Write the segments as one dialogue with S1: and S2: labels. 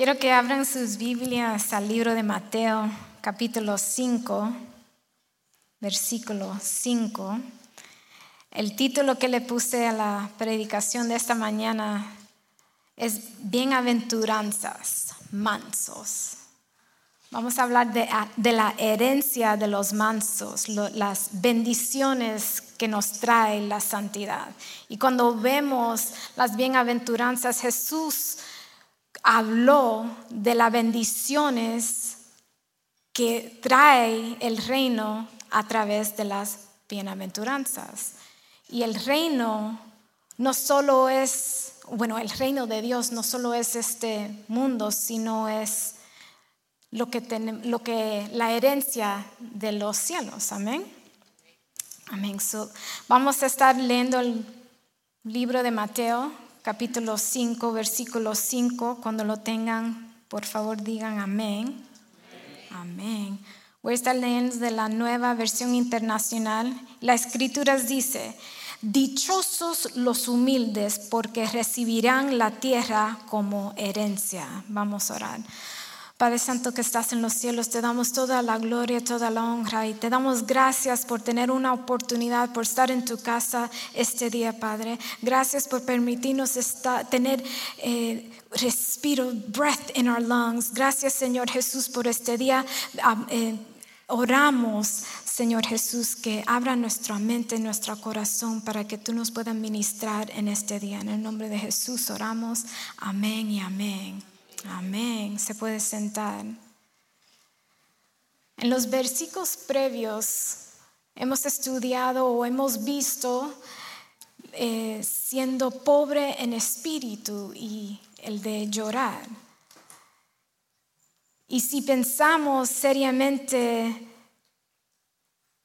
S1: Quiero que abran sus Biblias al libro de Mateo, capítulo 5, versículo 5. El título que le puse a la predicación de esta mañana es Bienaventuranzas, mansos. Vamos a hablar de, la herencia de los mansos, las bendiciones que nos trae la santidad. Y cuando vemos las bienaventuranzas, Jesús habló de las bendiciones que trae el reino a través de las bienaventuranzas. Y el reino no solo es, bueno, el reino de Dios no solo es este mundo, sino es lo que, lo que la herencia de los cielos. Amén. Amén. vamos a estar leyendo el libro de Mateo, capítulo 5, versículo 5. Cuando lo tengan, por favor digan amén. Amén. Voy a estar de la nueva versión internacional. La escritura dice, dichosos los humildes porque recibirán la tierra como herencia. Vamos a orar. Padre Santo que estás en los cielos, te damos toda la gloria, toda la honra y te damos gracias por tener una oportunidad, por estar en tu casa este día, Padre. Gracias por permitirnos tener eh, respiro, breath in our lungs. Gracias, Señor Jesús, por este día. Eh, oramos, Señor Jesús, que abra nuestra mente, nuestro corazón para que tú nos puedas ministrar en este día. En el nombre de Jesús oramos. Amén y amén. Amén. Se puede sentar. En los versículos previos hemos estudiado o hemos visto eh, siendo pobre en espíritu y el de llorar. Y si pensamos seriamente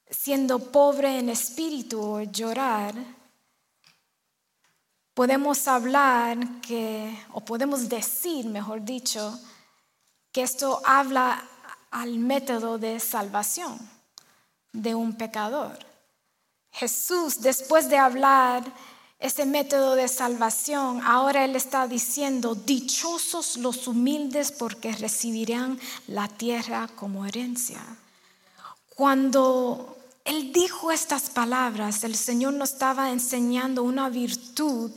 S1: siendo pobre en espíritu o llorar, podemos hablar que, o podemos decir, mejor dicho, que esto habla al método de salvación de un pecador. Jesús, después de hablar ese método de salvación, ahora Él está diciendo, dichosos los humildes porque recibirán la tierra como herencia. Cuando él dijo estas palabras, el Señor nos estaba enseñando una virtud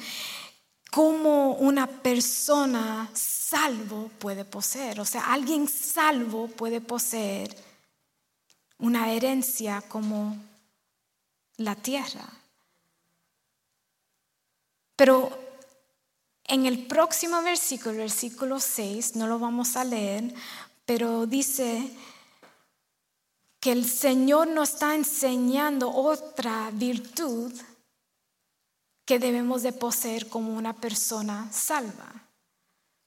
S1: como una persona salvo puede poseer. O sea, alguien salvo puede poseer una herencia como la tierra. Pero en el próximo versículo, versículo 6, no lo vamos a leer, pero dice que el Señor nos está enseñando otra virtud que debemos de poseer como una persona salva.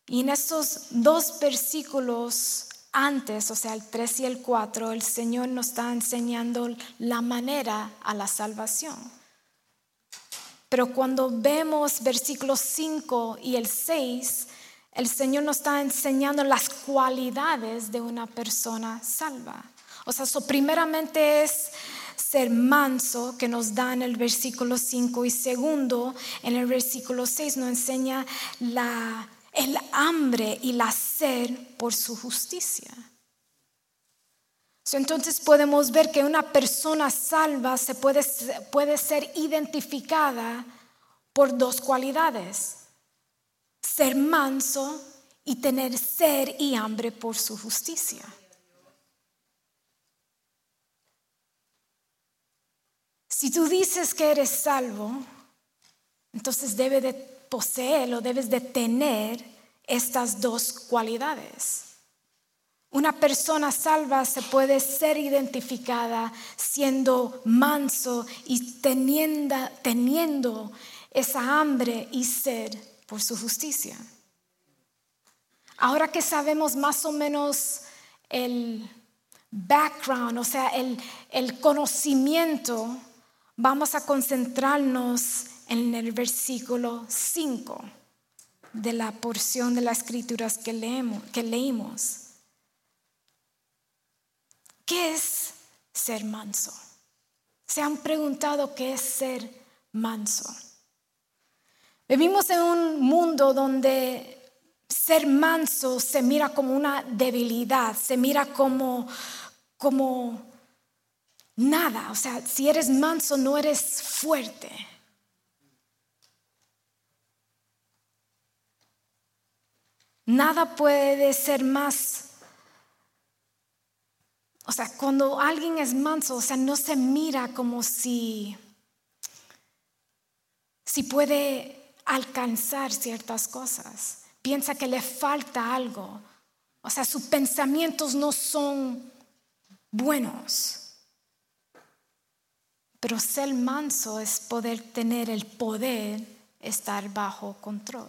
S1: Y en esos dos versículos antes, o sea, el 3 y el 4, el Señor nos está enseñando la manera a la salvación. Pero cuando vemos versículos 5 y el 6, el Señor nos está enseñando las cualidades de una persona salva. O sea, so primeramente es ser manso que nos da en el versículo 5 y segundo en el versículo 6 nos enseña el hambre y la sed por su justicia. entonces podemos ver que una persona salva se puede, puede ser identificada por dos cualidades. Ser manso y tener sed y hambre por su justicia. Si tú dices que eres salvo, entonces debe de poseer o debes de tener estas dos cualidades. Una persona salva se puede ser identificada siendo manso y teniendo, esa hambre y sed por su justicia. Ahora que sabemos más o menos el background, o sea, el conocimiento vamos a concentrarnos en el versículo 5 de la porción de las escrituras que, leemos, que leímos. ¿Qué es ser manso? ¿Se han preguntado qué es ser manso? Vivimos en un mundo donde ser manso se mira como una debilidad, se mira como, como nada. O sea, si eres manso no eres fuerte. Nada puede ser más o sea, cuando alguien es manso, o sea, no se mira como si, si puede alcanzar ciertas cosas. Piensa que le falta algo. O sea, sus pensamientos no son buenos. Pero ser manso es poder tener el poder estar bajo control.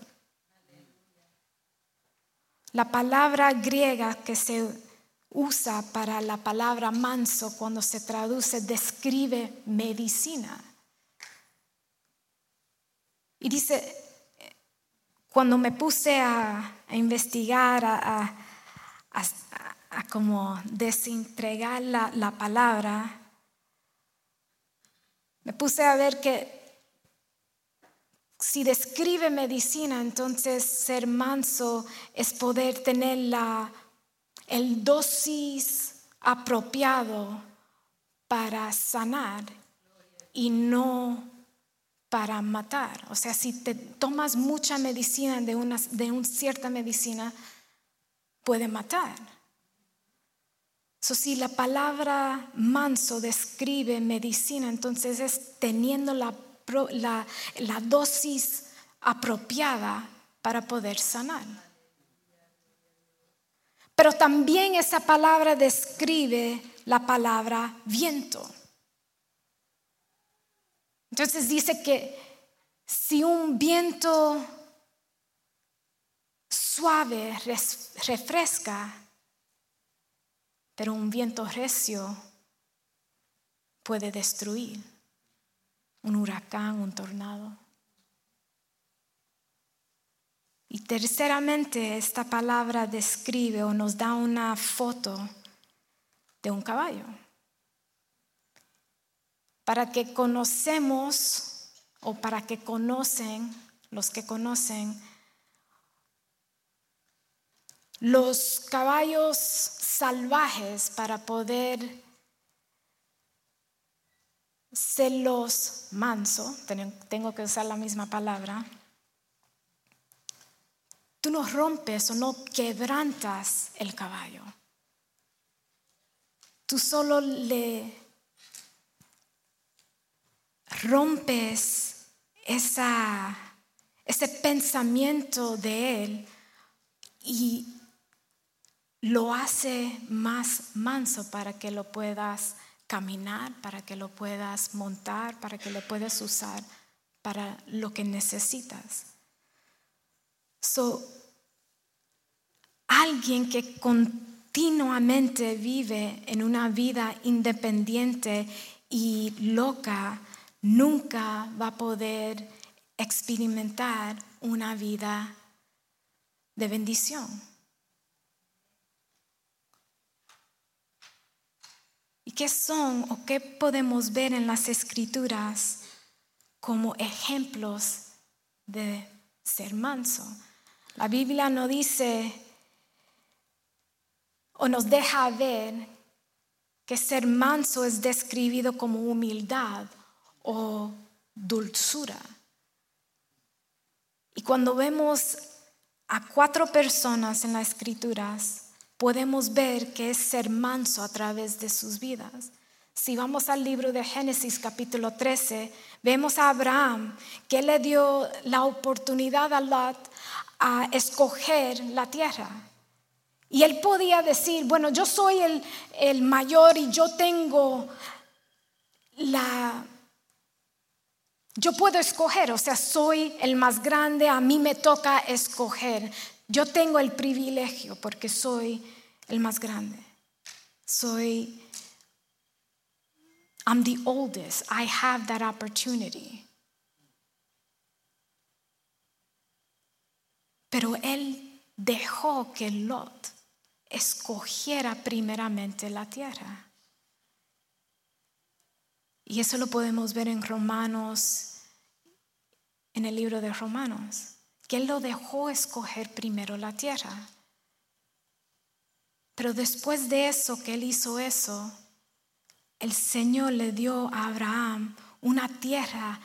S1: La palabra griega que se usa para la palabra manso cuando se traduce, describe medicina. Y dice, cuando me puse a, investigar, a, como desentregar la, la palabra, me puse a ver que si describe medicina, entonces ser manso es poder tener la el dosis apropiado para sanar y no para matar. O sea, si te tomas mucha medicina de una, de cierta medicina, puede matar. So, si la palabra manso describe medicina, entonces es teniendo la, la dosis apropiada para poder sanar. Pero también esa palabra describe la palabra viento. Entonces dice que si un viento suave refresca, pero un viento recio puede destruir, un huracán, un tornado. Y terceramente, esta palabra describe o nos da una foto de un caballo. Para que conocemos o para que conocen, los que conocen, los caballos salvajes para poder ser los manso, tengo que usar la misma palabra, Tú no rompes o no quebrantas el caballo. Tú solo le rompes esa, ese pensamiento de él y lo hace más manso para que lo puedas caminar, para que lo puedas montar, para que lo puedas usar para lo que necesitas. So, alguien que continuamente vive en una vida independiente y loca nunca va a poder experimentar una vida de bendición. ¿Y qué son o qué podemos ver en las escrituras como ejemplos de ser manso? La Biblia no dice o nos deja ver que ser manso es describido como humildad o dulzura. Y cuando vemos a cuatro personas en las escrituras, podemos ver que es ser manso a través de sus vidas. Si vamos al libro de Génesis capítulo 13, vemos a Abraham que le dio la oportunidad a Lot a escoger la tierra. Y él podía decir, bueno, yo soy el, el mayor y yo tengo la... Yo puedo escoger, o sea, soy el más grande, a mí me toca escoger. Yo tengo el privilegio porque soy el más grande. Soy, I'm the oldest, I have that opportunity. Pero él dejó que Lot escogiera primeramente la tierra. Y eso lo podemos ver en Romanos, en el libro de Romanos, que Él lo dejó escoger primero la tierra. Pero después de eso, que Él hizo eso, el Señor le dio a Abraham una tierra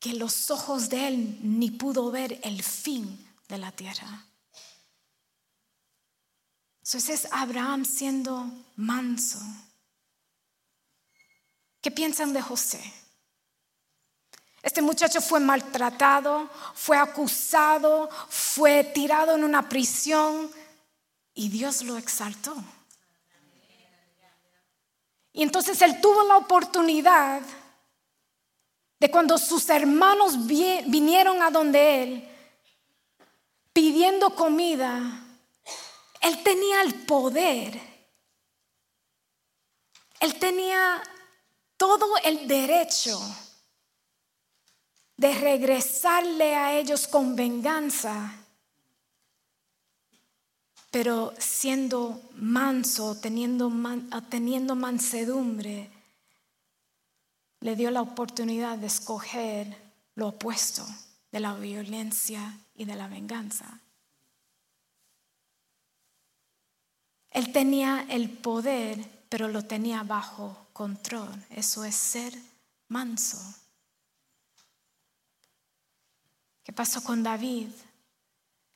S1: que los ojos de Él ni pudo ver el fin de la tierra. Entonces Abraham siendo manso. ¿Qué piensan de José? Este muchacho fue maltratado, fue acusado, fue tirado en una prisión y Dios lo exaltó. Y entonces él tuvo la oportunidad de cuando sus hermanos vinieron a donde él pidiendo comida, él tenía el poder, él tenía todo el derecho de regresarle a ellos con venganza, pero siendo manso, teniendo, teniendo mansedumbre, le dio la oportunidad de escoger lo opuesto de la violencia y de la venganza. Él tenía el poder, pero lo tenía bajo control. Eso es ser manso. ¿Qué pasó con David?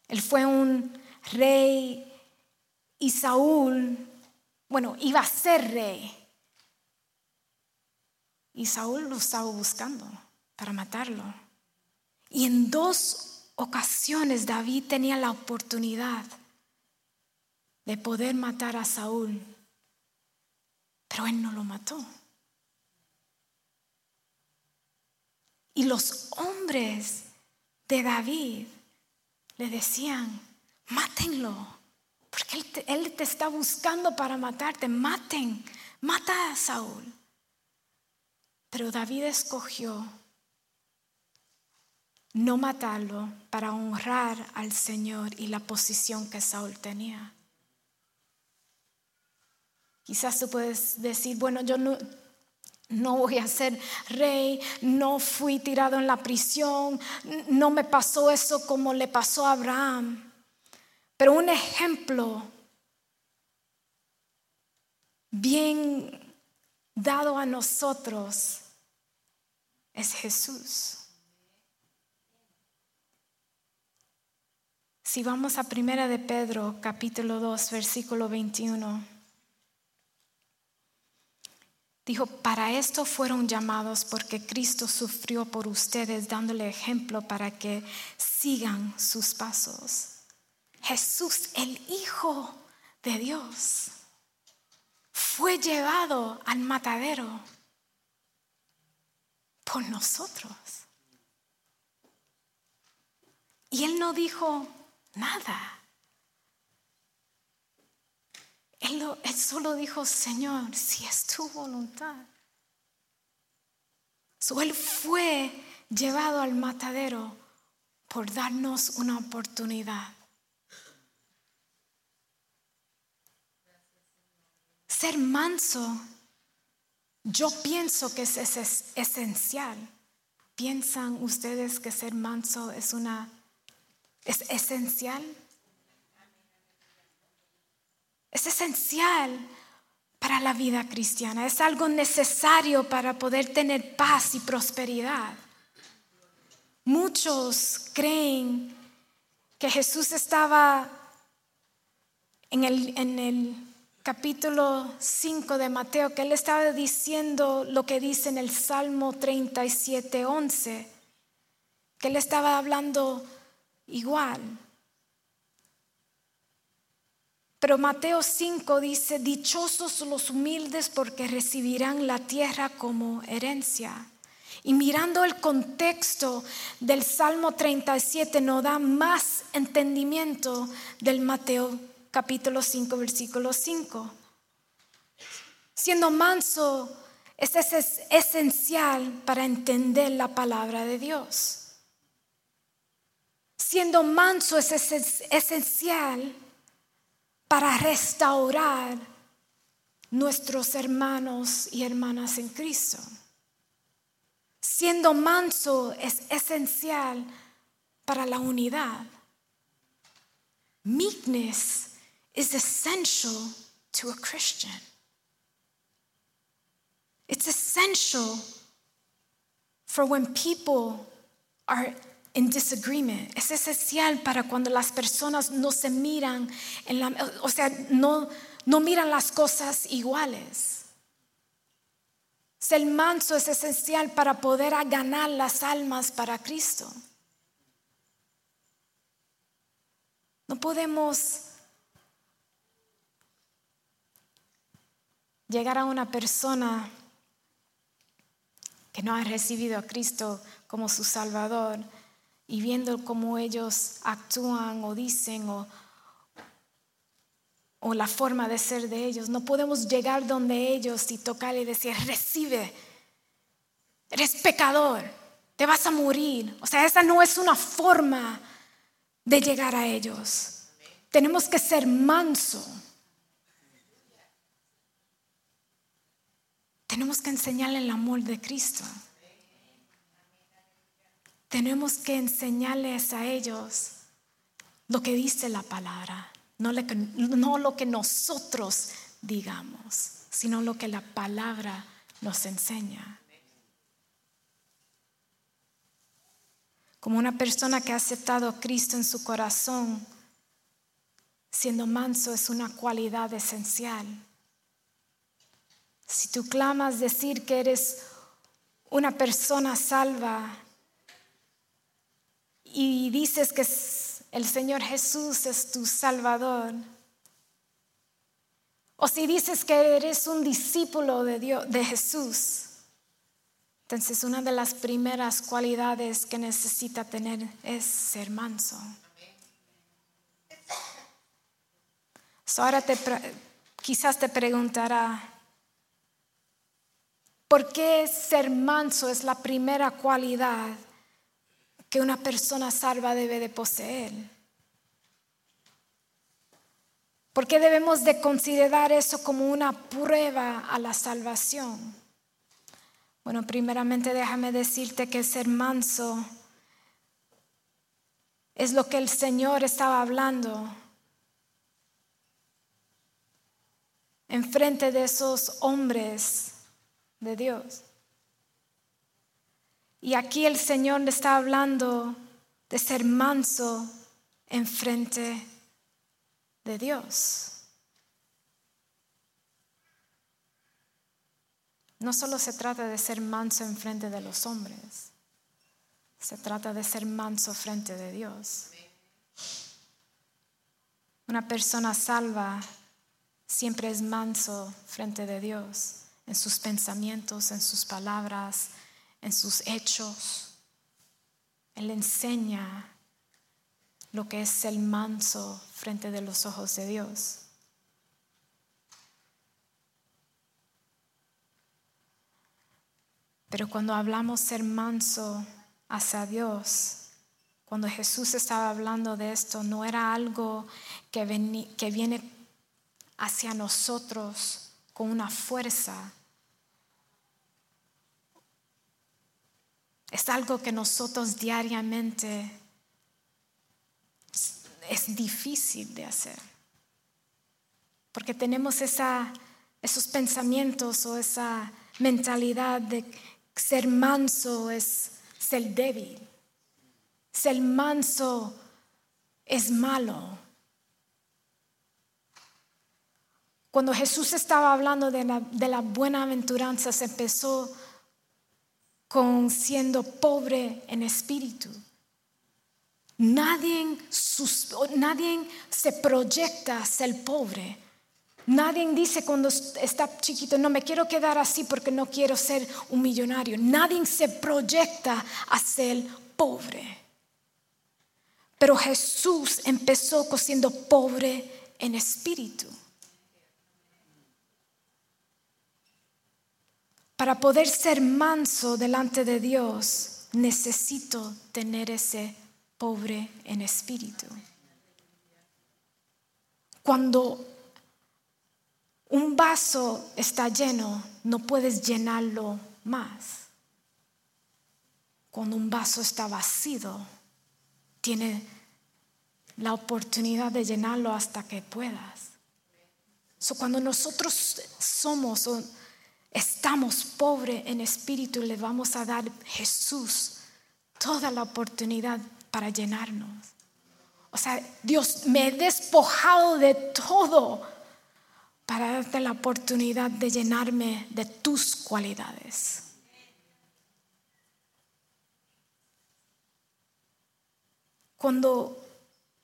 S1: Él fue un rey y Saúl, bueno, iba a ser rey. Y Saúl lo estaba buscando para matarlo. Y en dos ocasiones David tenía la oportunidad de poder matar a Saúl, pero él no lo mató. Y los hombres de David le decían, mátenlo, porque él te, él te está buscando para matarte, maten, mata a Saúl. Pero David escogió no matarlo para honrar al Señor y la posición que Saúl tenía. Quizás tú puedes decir, bueno, yo no, no voy a ser rey, no fui tirado en la prisión, no me pasó eso como le pasó a Abraham. Pero un ejemplo bien dado a nosotros es Jesús. Si vamos a Primera de Pedro, capítulo 2, versículo 21. Dijo, para esto fueron llamados porque Cristo sufrió por ustedes dándole ejemplo para que sigan sus pasos. Jesús, el Hijo de Dios, fue llevado al matadero por nosotros. Y él no dijo nada. Él, solo dijo, Señor, si es tu voluntad. él fue llevado al matadero por darnos una oportunidad. Ser manso yo pienso que es, esencial. ¿Piensan ustedes que ser manso es una es esencial? Es esencial para la vida cristiana, es algo necesario para poder tener paz y prosperidad. Muchos creen que Jesús estaba en el, capítulo 5 de Mateo, que él estaba diciendo lo que dice en el Salmo 37, 11, que él estaba hablando igual. Pero Mateo 5 dice, dichosos los humildes porque recibirán la tierra como herencia. Y mirando el contexto del Salmo 37 nos da más entendimiento del Mateo capítulo 5, versículo 5. Siendo manso es esencial para entender la palabra de Dios. Siendo manso es esencial para restaurar nuestros hermanos y hermanas en Cristo. Siendo manso es esencial para la unidad. Meekness is essential to a Christian. It's essential for when people are in disagreement. Es esencial para cuando las personas no se miran, en la, o sea, no, no miran las cosas iguales. Ser manso es esencial para poder ganar las almas para Cristo. No podemos llegar a una persona que no ha recibido a Cristo como su Salvador y viendo cómo ellos actúan o dicen o, o la forma de ser de ellos, no podemos llegar donde ellos y tocar y decir, recibe, eres pecador, te vas a morir. O sea, esa no es una forma de llegar a ellos. Tenemos que ser manso. Tenemos que enseñarle el amor de Cristo. Tenemos que enseñarles a ellos lo que dice la palabra, no, lo que nosotros digamos, sino lo que la palabra nos enseña. Como una persona que ha aceptado a Cristo en su corazón, siendo manso es una cualidad esencial. Si tú clamas decir que eres una persona salva y dices que el Señor Jesús es tu Salvador, o si dices que eres un discípulo de, Dios, de Jesús, entonces una de las primeras cualidades que necesita tener es ser manso. ahora te, quizás te preguntará, ¿por qué ser manso es la primera cualidad que una persona salva debe de poseer? ¿Por qué debemos de considerar eso como una prueba a la salvación? Bueno, primeramente déjame decirte que ser manso es lo que el Señor estaba hablando en frente de esos hombres de Dios. Y aquí el Señor le está hablando de ser manso en frente de Dios. No solo se trata de ser manso en frente de los hombres, se trata de ser manso frente de Dios. Una persona salva siempre es manso frente de Dios, en sus pensamientos, en sus palabras, en sus hechos. Él enseña lo que es el manso frente de los ojos de Dios. Pero cuando hablamos ser manso hacia Dios, cuando Jesús estaba hablando de esto, no era algo que, que viene hacia nosotros con una fuerza. Es algo que nosotros diariamente es difícil de hacer. Porque tenemos esos pensamientos o esa mentalidad de ser manso es ser débil. Ser manso es malo. Cuando Jesús estaba hablando de la, de la buena aventuranza, se empezó con siendo pobre en espíritu. Nadie, nadie se proyecta a ser pobre Nadie dice cuando está chiquito, no me quiero quedar así porque no quiero ser un millonario. Nadie se proyecta a ser pobre. Pero Jesús empezó siendo pobre en espíritu. Para poder ser manso delante de Dios, necesito tener ese pobre en espíritu. Cuando un vaso está lleno, no puedes llenarlo más. Cuando un vaso está vacío, tiene la oportunidad de llenarlo hasta que puedas. Cuando nosotros somos estamos pobres en espíritu, le vamos a dar Jesús toda la oportunidad para llenarnos. O sea, Dios, me he despojado de todo para darte la oportunidad de llenarme de tus cualidades. Cuando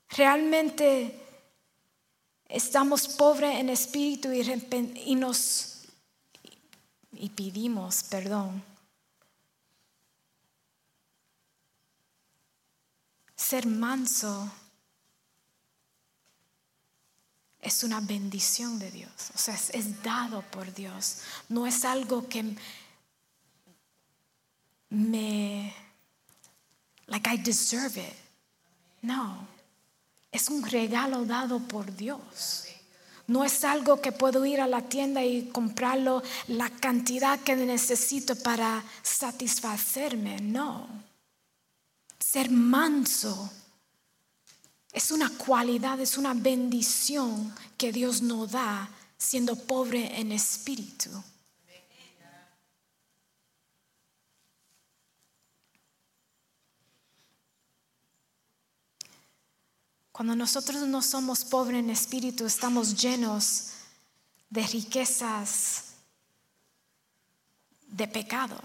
S1: realmente estamos pobres en espíritu y, y nos y pedimos perdón. Ser manso es una bendición de Dios, o sea, es, dado por Dios, no es algo que me, like I deserve it, no, es un regalo dado por Dios. No es algo que puedo ir a la tienda y comprarlo la cantidad que necesito para satisfacerme, no. Ser manso es una cualidad, es una bendición que Dios nos da siendo pobre en espíritu. Cuando nosotros no somos pobres en espíritu, estamos llenos de riquezas de pecado.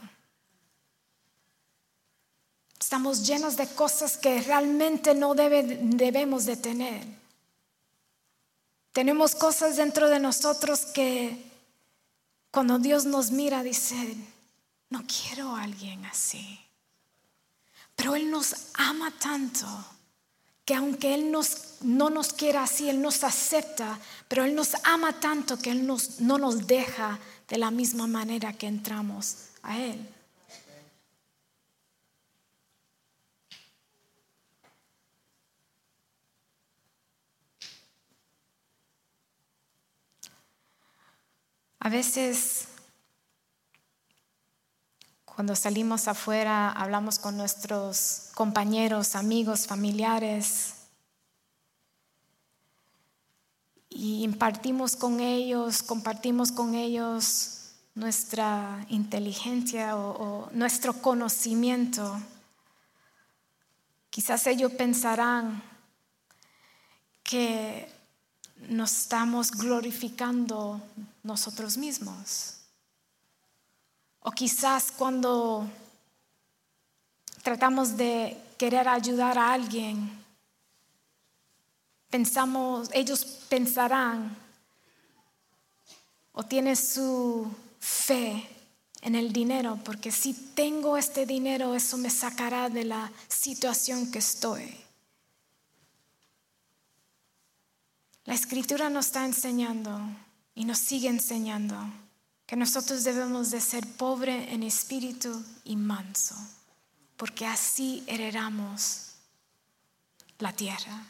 S1: Estamos llenos de cosas que realmente no debemos de tener. Tenemos cosas dentro de nosotros que cuando Dios nos mira dice, no quiero a alguien así. Pero Él nos ama tanto que aunque Él no nos quiera así, Él nos acepta, pero Él nos ama tanto que Él no nos deja de la misma manera que entramos a Él. A veces cuando salimos afuera hablamos con nuestros compañeros, amigos, familiares y impartimos con ellos, compartimos con ellos nuestra inteligencia o, nuestro conocimiento. Quizás ellos pensarán que nos estamos glorificando nosotros mismos. O quizás cuando tratamos de querer ayudar a alguien, pensamos, ellos pensarán o tienen su fe en el dinero, porque si tengo este dinero, eso me sacará de la situación que estoy. La escritura nos está enseñando y nos sigue enseñando que nosotros debemos de ser pobre en espíritu y manso, porque así heredamos la tierra.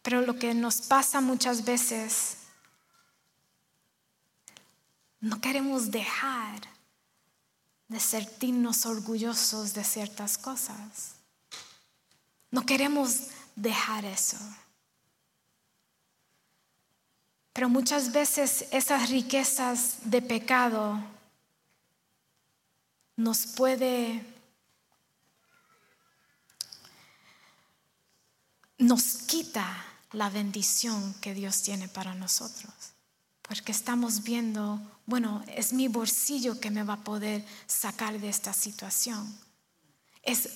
S1: Pero lo que nos pasa muchas veces, no queremos dejar de sentirnos orgullosos de ciertas cosas. No queremos dejar eso. Pero muchas veces esas riquezas de pecado nos puede nos quita la bendición que Dios tiene para nosotros. Porque estamos viendo, bueno, es mi bolsillo que me va a poder sacar de esta situación. Es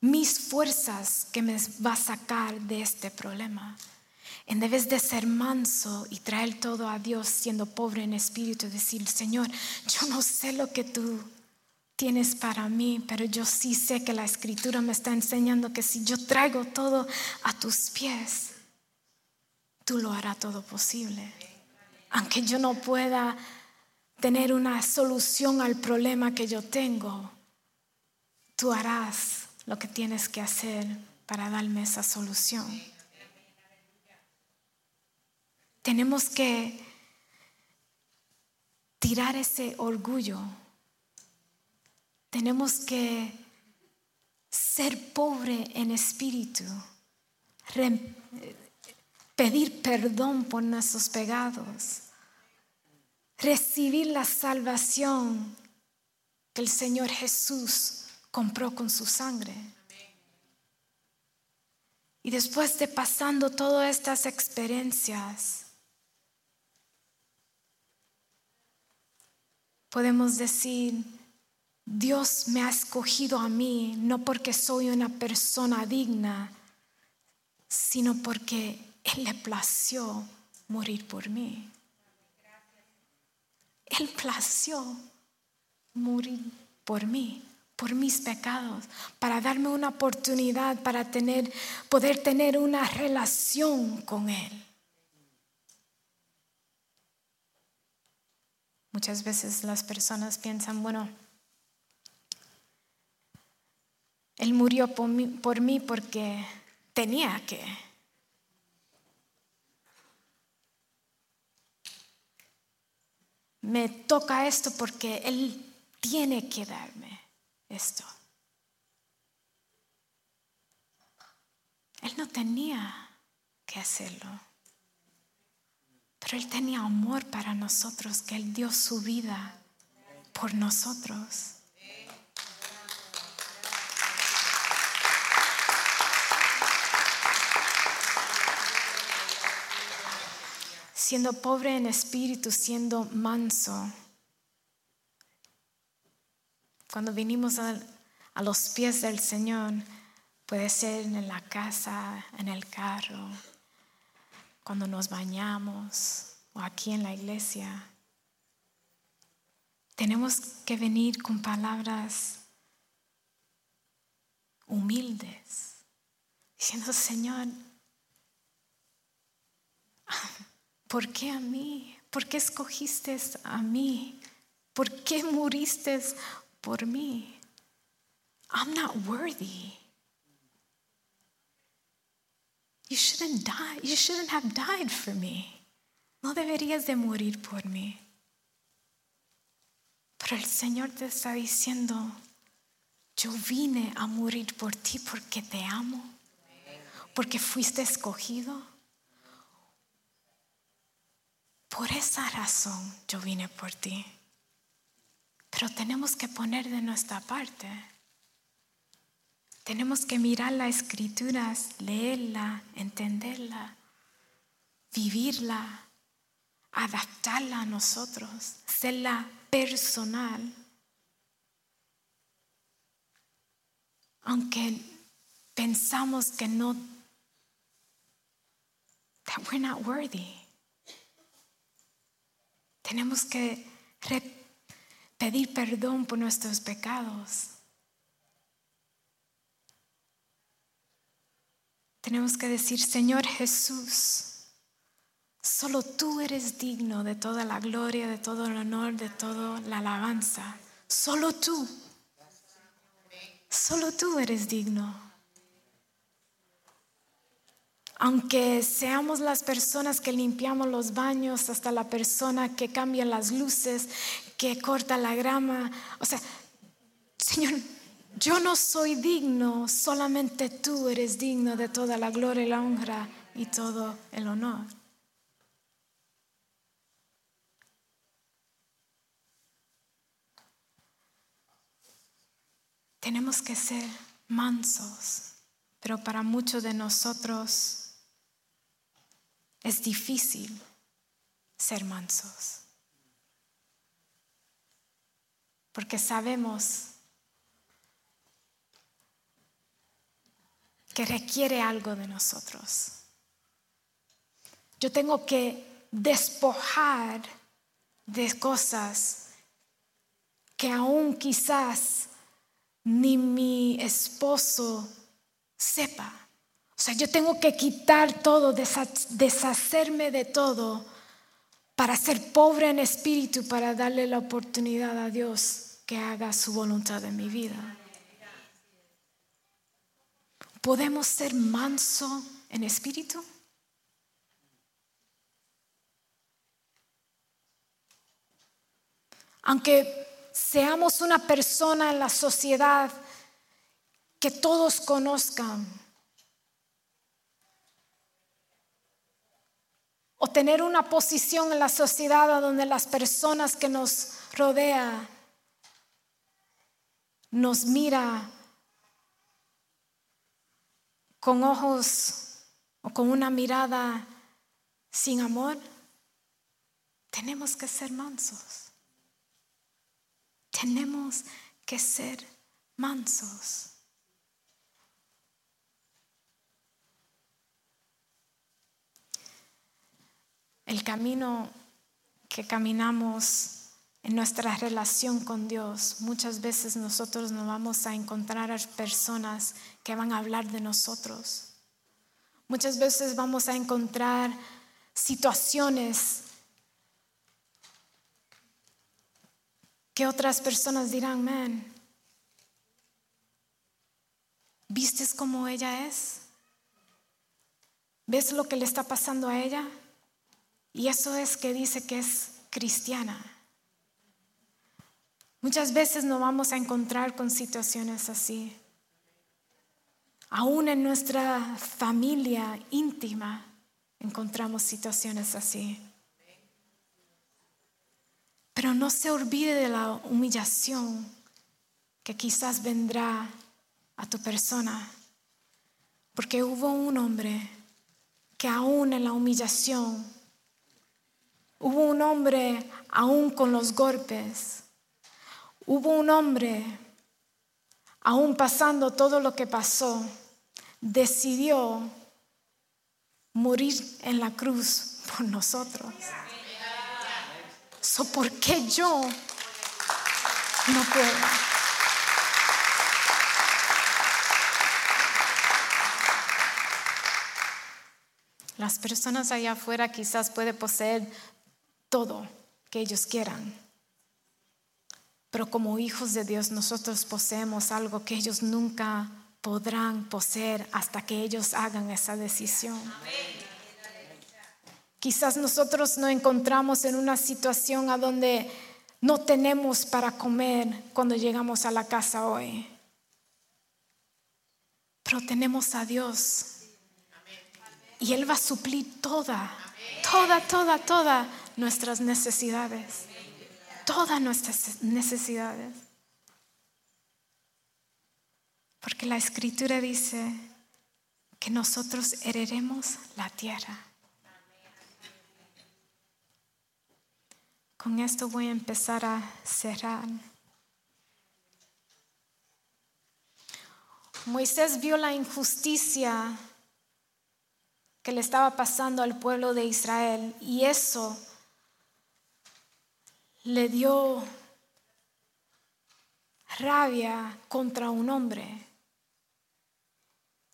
S1: mis fuerzas que me va a sacar de este problema. En vez de ser manso y traer todo a Dios siendo pobre en espíritu, decir, Señor, yo no sé lo que tú tienes para mí, pero yo sí sé que la escritura me está enseñando que si yo traigo todo a tus pies, tú lo harás todo posible. Aunque yo no pueda tener una solución al problema que yo tengo, tú harás lo que tienes que hacer para darme esa solución. Tenemos que tirar ese orgullo. Tenemos que ser pobre en espíritu, pedir perdón por nuestros pecados, recibir la salvación que el Señor Jesús compró con su sangre. Y después de pasando todas estas experiencias, podemos decir, Dios me ha escogido a mí no porque soy una persona digna, sino porque Él le plació morir por mí. Él plació morir por mí por mis pecados, para darme una oportunidad para tener, poder tener una relación con Él. Muchas veces las personas piensan, bueno, Él murió por mí, por mí porque tenía que. Me toca esto porque Él tiene que darme esto. Él no tenía que hacerlo, pero Él tenía amor para nosotros, que Él dio su vida por nosotros. Siendo pobre en espíritu, siendo manso cuando vinimos a, los pies del Señor, puede ser en la casa, en el carro, cuando nos bañamos o aquí en la iglesia. Tenemos que venir con palabras humildes, diciendo, Señor, ¿por qué a mí? ¿Por qué escogiste a mí? ¿Por qué muriste por mí. I'm not worthy. You shouldn't die. You shouldn't have died for me. No deberías de morir por mí. Pero el Señor te está diciendo, yo vine a morir por ti porque te amo, porque fuiste escogido. Por esa razón yo vine por ti. Pero tenemos que poner de nuestra parte. Tenemos que mirar las escrituras, leerla, entenderla, vivirla, adaptarla a nosotros, serla personal. Aunque pensamos que no, that we're not worthy. Tenemos que pedir perdón por nuestros pecados. Tenemos que decir, Señor Jesús, solo tú eres digno de toda la gloria, de todo el honor, de toda la alabanza. Solo tú. Solo tú eres digno. Aunque seamos las personas que limpiamos los baños, hasta la persona que cambia las luces, que corta la grama. O sea, Señor, yo no soy digno, solamente tú eres digno de toda la gloria y la honra y todo el honor. Tenemos que ser mansos, pero para muchos de nosotros es difícil ser mansos. porque sabemos que requiere algo de nosotros. Yo tengo que despojar de cosas que aún quizás ni mi esposo sepa. O sea, yo tengo que quitar todo, deshacerme de todo para ser pobre en espíritu, para darle la oportunidad a Dios que haga su voluntad en mi vida. ¿Podemos ser manso en espíritu? Aunque seamos una persona en la sociedad que todos conozcan. O tener una posición en la sociedad donde las personas que nos rodean nos mira con ojos o con una mirada sin amor, tenemos que ser mansos. Tenemos que ser mansos. El camino que caminamos en nuestra relación con Dios, muchas veces nosotros nos vamos a encontrar a personas que van a hablar de nosotros. Muchas veces vamos a encontrar situaciones que otras personas dirán, man, ¿vistes cómo ella es? ¿Ves lo que le está pasando a ella? Y eso es que dice que es cristiana. Muchas veces nos vamos a encontrar con situaciones así. Aún en nuestra familia íntima encontramos situaciones así. Pero no se olvide de la humillación que quizás vendrá a tu persona. Porque hubo un hombre que aún en la humillación, hubo un hombre aún con los golpes, Hubo un hombre, aún pasando todo lo que pasó, decidió morir en la cruz por nosotros. So, ¿Por qué yo no puedo? Las personas allá afuera quizás pueden poseer todo que ellos quieran. Pero como hijos de Dios nosotros poseemos algo que ellos nunca podrán poseer hasta que ellos hagan esa decisión. Quizás nosotros nos encontramos en una situación a donde no tenemos para comer cuando llegamos a la casa hoy. Pero tenemos a Dios. Y Él va a suplir toda, toda, toda, toda nuestras necesidades todas nuestras necesidades. Porque la escritura dice que nosotros heredemos la tierra. Con esto voy a empezar a cerrar. Moisés vio la injusticia que le estaba pasando al pueblo de Israel y eso le dio rabia contra un hombre.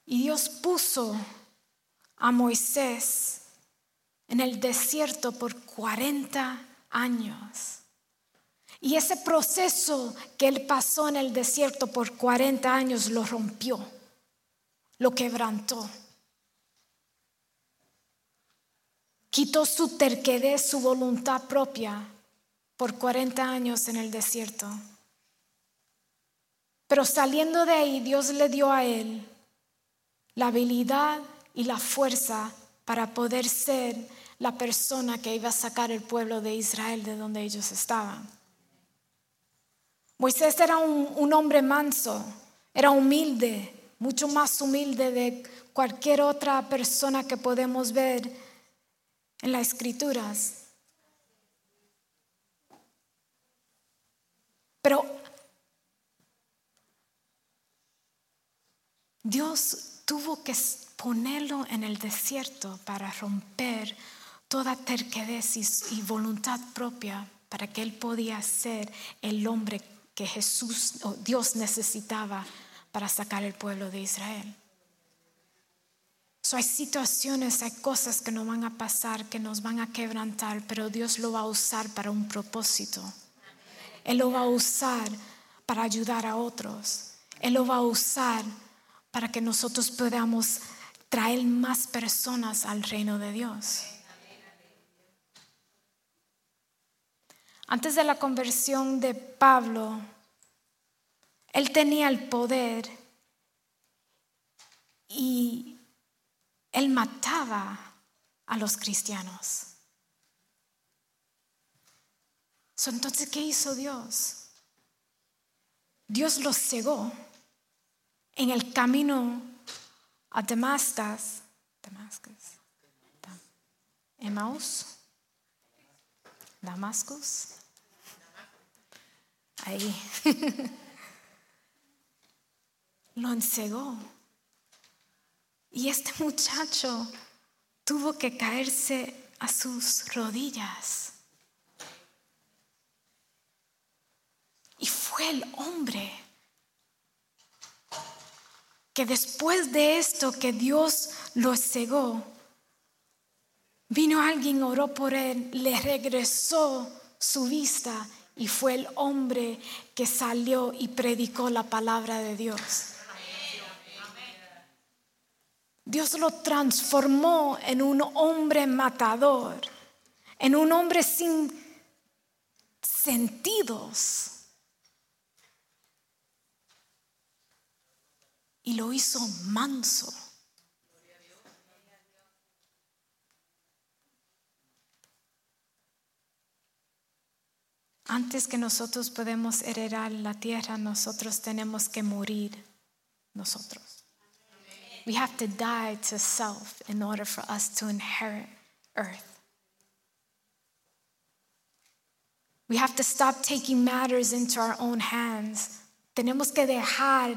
S1: Y Dios puso a Moisés en el desierto por 40 años. Y ese proceso que él pasó en el desierto por 40 años lo rompió, lo quebrantó. Quitó su terquedad, su voluntad propia por 40 años en el desierto. Pero saliendo de ahí, Dios le dio a él la habilidad y la fuerza para poder ser la persona que iba a sacar el pueblo de Israel de donde ellos estaban. Moisés era un, hombre manso, era humilde, mucho más humilde de cualquier otra persona que podemos ver en las escrituras. Pero Dios tuvo que ponerlo en el desierto para romper toda terquedad y voluntad propia para que él podía ser el hombre que Jesús o Dios necesitaba para sacar el pueblo de Israel. hay situaciones, hay cosas que nos van a pasar, que nos van a quebrantar, pero Dios lo va a usar para un propósito. Él lo va a usar para ayudar a otros. Él lo va a usar para que nosotros podamos traer más personas al reino de Dios. Antes de la conversión de Pablo, él tenía el poder y él mataba a los cristianos. Entonces, ¿qué hizo Dios? Dios los cegó en el camino a Damascus, Damascus, Emmaus, Damascus, ahí, lo encegó. Y este muchacho tuvo que caerse a sus rodillas. Y fue el hombre que después de esto que Dios lo cegó, vino alguien, oró por él, le regresó su vista y fue el hombre que salió y predicó la palabra de Dios. Dios lo transformó en un hombre matador, en un hombre sin sentidos. Y lo hizo manso. Antes que nosotros podemos heredar la tierra, nosotros tenemos que morir nosotros. We have to die to self in order for us to inherit earth. We have to stop taking matters into our own hands. Tenemos que dejar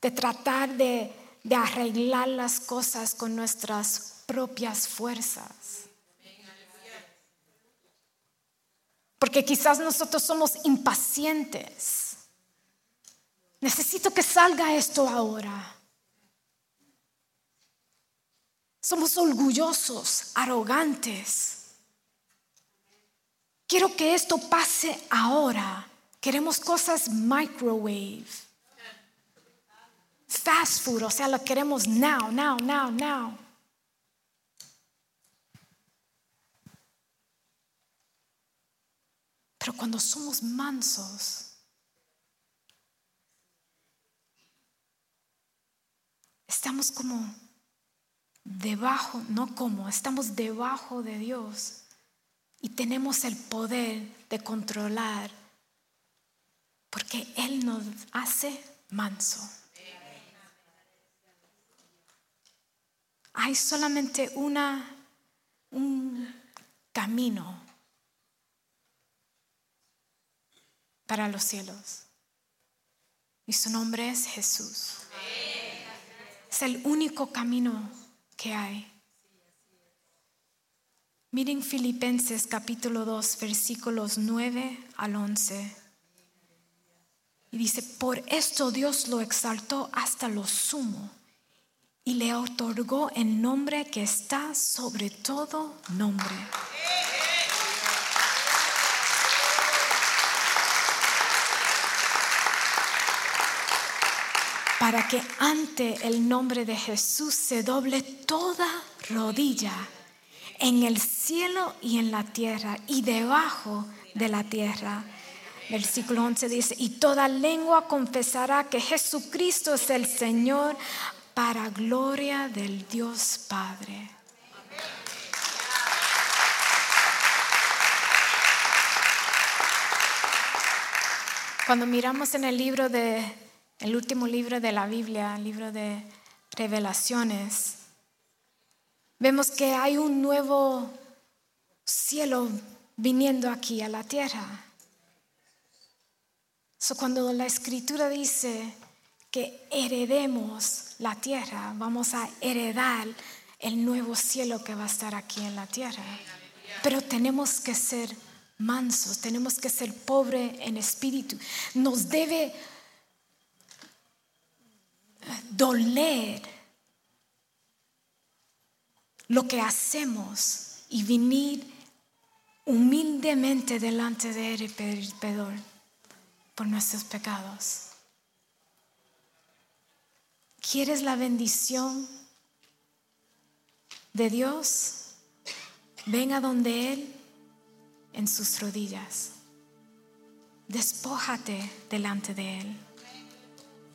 S1: de tratar de, de arreglar las cosas con nuestras propias fuerzas. Porque quizás nosotros somos impacientes. Necesito que salga esto ahora. Somos orgullosos, arrogantes. Quiero que esto pase ahora. Queremos cosas microwave. Fast food, o sea, lo queremos now, now, now, now. Pero cuando somos mansos, estamos como debajo, no como, estamos debajo de Dios y tenemos el poder de controlar porque Él nos hace manso. Hay solamente un camino para los cielos y su nombre es Jesús. Es el único camino que hay. Miren Filipenses capítulo 2, versículos 9 al 11. Y dice, por esto Dios lo exaltó hasta lo sumo y le otorgó el nombre que está sobre todo nombre. para que ante el nombre de Jesús se doble toda rodilla en el cielo y en la tierra y debajo de la tierra. Versículo 11 dice, y toda lengua confesará que Jesucristo es el Señor para gloria del Dios Padre. Cuando miramos en el libro de el último libro de la Biblia, el libro de revelaciones, vemos que hay un nuevo cielo viniendo aquí a la tierra. cuando la escritura dice que heredemos la tierra, vamos a heredar el nuevo cielo que va a estar aquí en la tierra. Pero tenemos que ser mansos, tenemos que ser pobres en espíritu. Nos debe doler lo que hacemos y venir humildemente delante de Él y pedir perdón por nuestros pecados. ¿Quieres la bendición de Dios? Ven a donde Él en sus rodillas. Despójate delante de Él.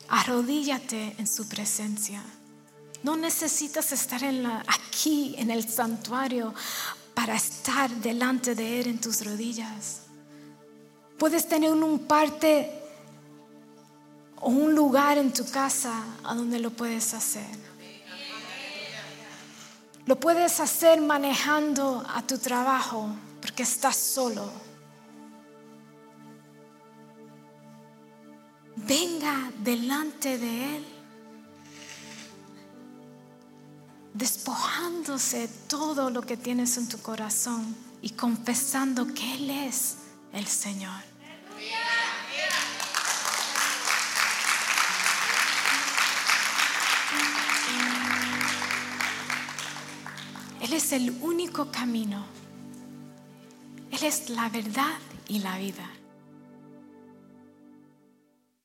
S1: Arrodíllate en su presencia No necesitas estar aquí en el santuario para estar delante de Él en tus rodillas. Puedes tener un parte o un lugar en tu casa a donde lo puedes hacer. Lo puedes hacer manejando a tu trabajo porque estás solo. Venga delante de Él, despojándose todo lo que tienes en tu corazón y confesando que Él es el Señor. Él es el único camino. Él es la verdad y la vida.